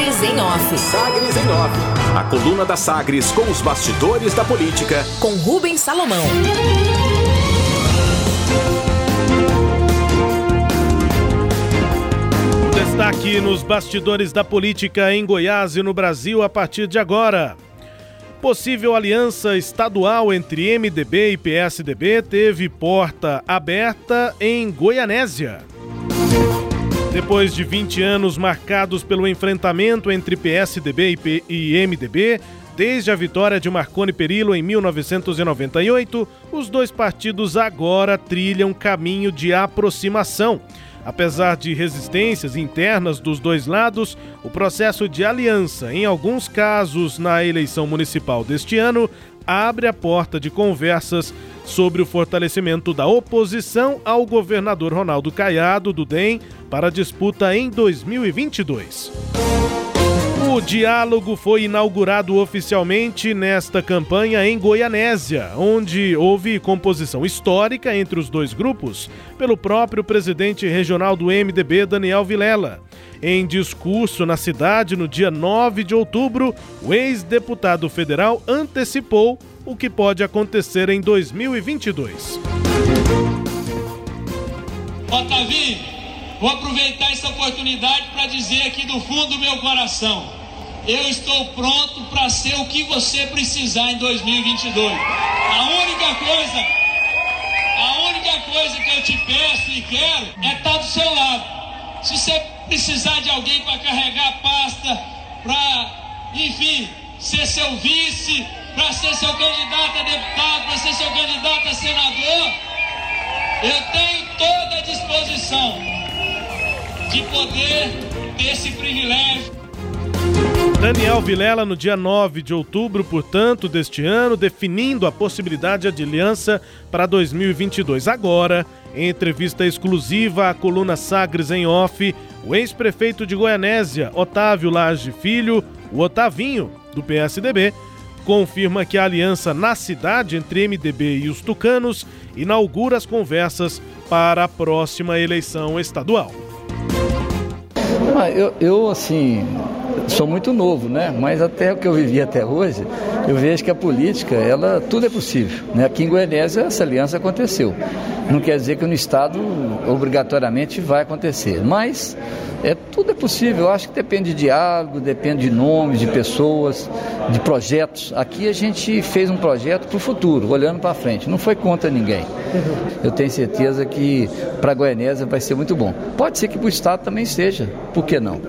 Sagres em Off. Sagres em Off. A coluna da Sagres com os bastidores da política. Com Rubens Salomão. Destaque nos bastidores da política em Goiás e no Brasil a partir de agora. Possível aliança estadual entre MDB e PSDB teve porta aberta em Goianésia. Depois de 20 anos marcados pelo enfrentamento entre PSDB e MDB, desde a vitória de Marconi Perillo em 1998, os dois partidos agora trilham caminho de aproximação. Apesar de resistências internas dos dois lados, o processo de aliança, em alguns casos na eleição municipal deste ano, abre a porta de conversas sobre o fortalecimento da oposição ao governador Ronaldo Caiado do DEM para a disputa em 2022. O diálogo foi inaugurado oficialmente nesta campanha em Goianésia, onde houve composição histórica entre os dois grupos pelo próprio presidente regional do MDB, Daniel Vilela. Em discurso na cidade no dia 9 de outubro, o ex-deputado federal antecipou o que pode acontecer em 2022. Otavinho, vou aproveitar essa oportunidade para dizer aqui do fundo do meu coração: eu estou pronto para ser o que você precisar em 2022. A única coisa, a única coisa que eu te peço e quero é estar do seu lado. Se você precisar de alguém para carregar a pasta, para, enfim, ser seu vice, para ser seu candidato a deputado, para ser seu candidato a senador, eu tenho toda a disposição de poder ter esse privilégio. Daniel Vilela, no dia 9 de outubro, portanto, deste ano, definindo a possibilidade de aliança para 2022. Agora, em entrevista exclusiva à coluna Sagres em Off, o ex-prefeito de Goianésia, Otávio Lage Filho, o Otavinho, do PSDB, confirma que a aliança na cidade entre MDB e os tucanos inaugura as conversas para a próxima eleição estadual. Ah, eu, eu, assim, sou muito novo, né? Mas até o que eu vivi até hoje, eu vejo que a política, ela, tudo é possível. Né? Aqui em Goianésia essa aliança aconteceu. Não quer dizer que no Estado obrigatoriamente vai acontecer, mas é, tudo é possível. Eu acho que depende de diálogo, depende de nomes, de pessoas, de projetos. Aqui a gente fez um projeto para o futuro, olhando para frente. Não foi contra ninguém. Eu tenho certeza que para a Goianésia vai ser muito bom. Pode ser que para o Estado também seja. Por que não?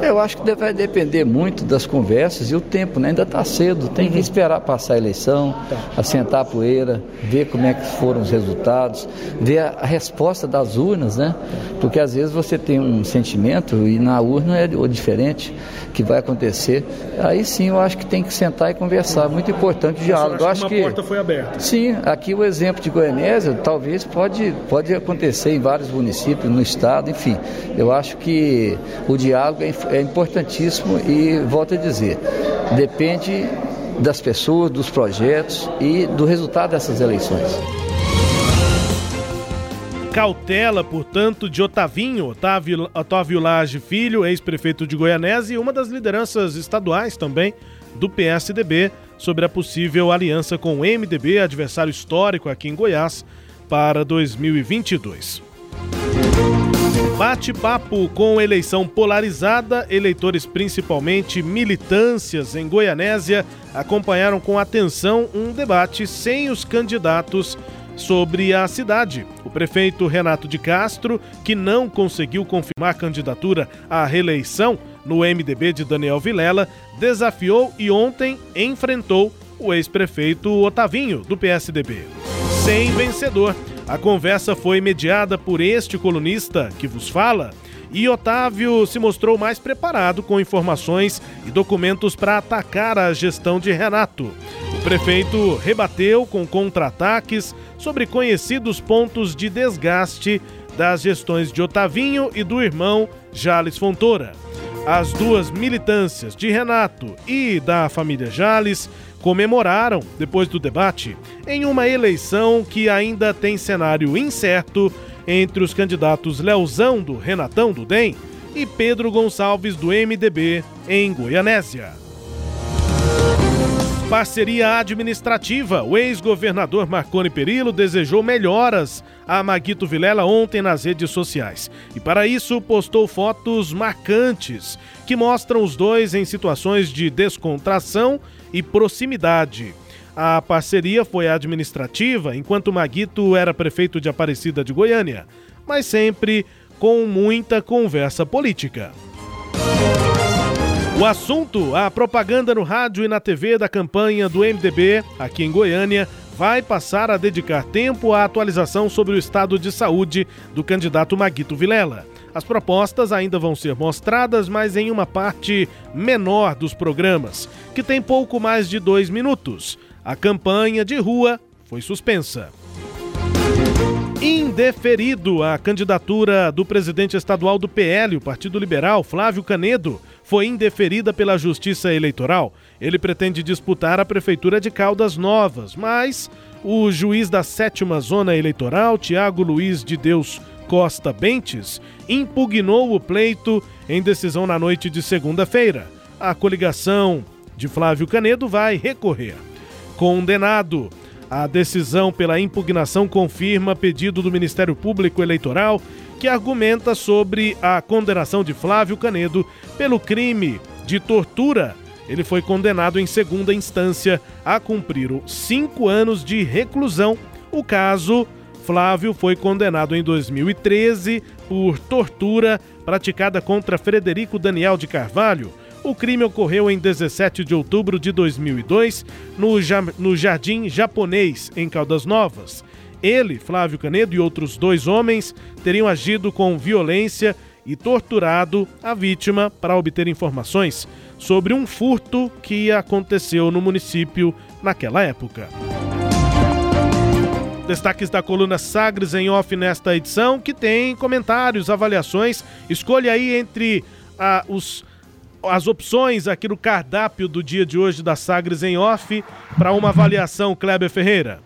É. Eu acho que vai depender muito das conversas e o tempo, né? Ainda está cedo. Tem que esperar passar a eleição, tá. assentar a poeira, ver como é que foram os resultados, ver a, a resposta das urnas, né? Porque às vezes você tem um sentimento e na urna é diferente que vai acontecer. Aí sim eu acho que tem que sentar e conversar. Muito importante o diálogo. Eu acho que uma porta foi aberta. Sim, aqui o exemplo de Goianésia talvez pode, pode acontecer em vários municípios, no estado, enfim. Eu acho que o diálogo é, é importantíssimo e volto a dizer, depende das pessoas, dos projetos e do resultado dessas eleições. Cautela, portanto, de Otavinho, Otávio, Otávio Lage Filho, ex-prefeito de Goianésia e uma das lideranças estaduais também do PSDB, sobre a possível aliança com o MDB, adversário histórico aqui em Goiás, para 2022. Bate-papo com eleição polarizada, eleitores, principalmente militâncias em Goianésia, acompanharam com atenção um debate sem os candidatos sobre a cidade. O prefeito Renato de Castro, que não conseguiu confirmar candidatura à reeleição no MDB de Daniel Vilela, desafiou e ontem enfrentou o ex-prefeito Otavinho, do PSDB. Sem vencedor. A conversa foi mediada por este colunista que vos fala e Otávio se mostrou mais preparado com informações e documentos para atacar a gestão de Renato. Prefeito rebateu com contra-ataques sobre conhecidos pontos de desgaste das gestões de Otavinho e do irmão Jales Fontoura. As duas militâncias de Renato e da família Jales comemoraram, depois do debate, em uma eleição que ainda tem cenário incerto entre os candidatos Leozão do Renatão do DEM, e Pedro Gonçalves, do MDB, em Goianésia. Parceria administrativa. O ex-governador Marconi Perillo desejou melhoras a Maguito Vilela ontem nas redes sociais. E para isso postou fotos marcantes que mostram os dois em situações de descontração e proximidade. A parceria foi administrativa enquanto Maguito era prefeito de Aparecida de Goiânia, mas sempre com muita conversa política. O assunto, a propaganda no rádio e na TV da campanha do MDB aqui em Goiânia, vai passar a dedicar tempo à atualização sobre o estado de saúde do candidato Maguito Vilela. As propostas ainda vão ser mostradas, mas em uma parte menor dos programas, que tem pouco mais de dois minutos. A campanha de rua foi suspensa. Indeferido a candidatura do presidente estadual do PL, o Partido Liberal, Flávio Canedo, foi indeferida pela Justiça Eleitoral. Ele pretende disputar a Prefeitura de Caldas Novas, mas o juiz da sétima zona eleitoral, Tiago Luiz de Deus Costa Bentes, impugnou o pleito em decisão na noite de segunda-feira. A coligação de Flávio Canedo vai recorrer condenado. A decisão pela impugnação confirma pedido do Ministério Público Eleitoral, que argumenta sobre a condenação de Flávio Canedo pelo crime de tortura. Ele foi condenado em segunda instância a cumprir cinco anos de reclusão. O caso, Flávio foi condenado em 2013 por tortura praticada contra Frederico Daniel de Carvalho o crime ocorreu em 17 de outubro de 2002 no, no Jardim Japonês, em Caldas Novas. Ele, Flávio Canedo e outros dois homens teriam agido com violência e torturado a vítima para obter informações sobre um furto que aconteceu no município naquela época. Destaques da coluna Sagres em off nesta edição, que tem comentários, avaliações. Escolha aí entre ah, os as opções aqui no cardápio do dia de hoje da Sagres em off para uma avaliação, Kleber Ferreira?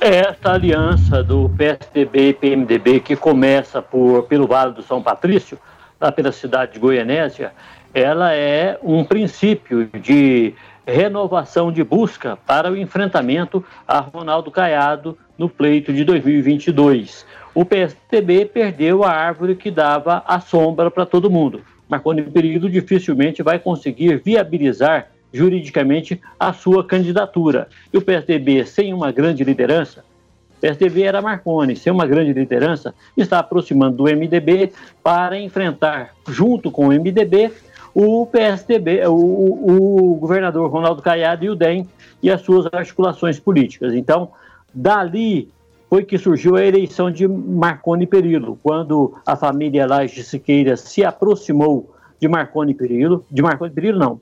Esta aliança do PSDB e PMDB que começa por, pelo Vale do São Patrício, lá pela cidade de Goianésia, ela é um princípio de renovação de busca para o enfrentamento a Ronaldo Caiado no pleito de 2022 o PSDB perdeu a árvore que dava a sombra para todo mundo. Marconi Perillo dificilmente vai conseguir viabilizar juridicamente a sua candidatura. E o PSDB, sem uma grande liderança, PSDB era Marconi, sem uma grande liderança, está aproximando do MDB para enfrentar, junto com o MDB, o PSDB, o, o governador Ronaldo Caiado e o DEM e as suas articulações políticas. Então, dali foi que surgiu a eleição de Marconi Perillo, quando a família Laje Siqueira se aproximou de Marconi Perillo, de Marconi Perillo não,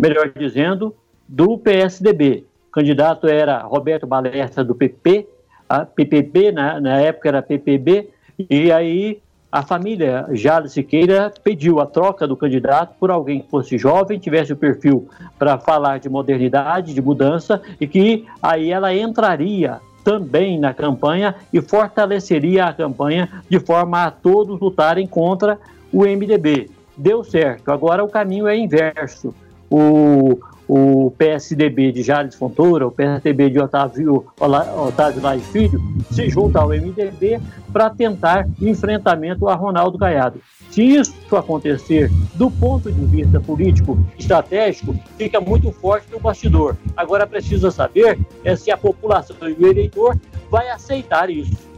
melhor dizendo, do PSDB. O candidato era Roberto Balestra do PP, a PPB, na, na época era PPB, e aí a família Jales Siqueira pediu a troca do candidato por alguém que fosse jovem, tivesse o perfil para falar de modernidade, de mudança, e que aí ela entraria também na campanha e fortaleceria a campanha de forma a todos lutarem contra o MDB. Deu certo. Agora o caminho é inverso. O, o PSDB de Jales Fontoura, o PSDB de Otávio, Otávio Lai Filho, se junta ao MDB para tentar enfrentamento a Ronaldo Caiado. Se isso acontecer do ponto de vista político estratégico, fica muito forte no bastidor. Agora precisa saber é se a população e o eleitor vai aceitar isso.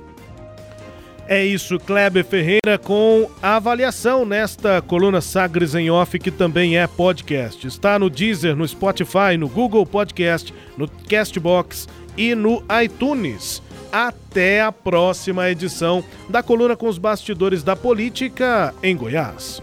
É isso, Kleber Ferreira, com a avaliação nesta coluna Sagres em Off, que também é podcast. Está no Deezer, no Spotify, no Google Podcast, no Castbox e no iTunes. Até a próxima edição da coluna com os bastidores da política em Goiás.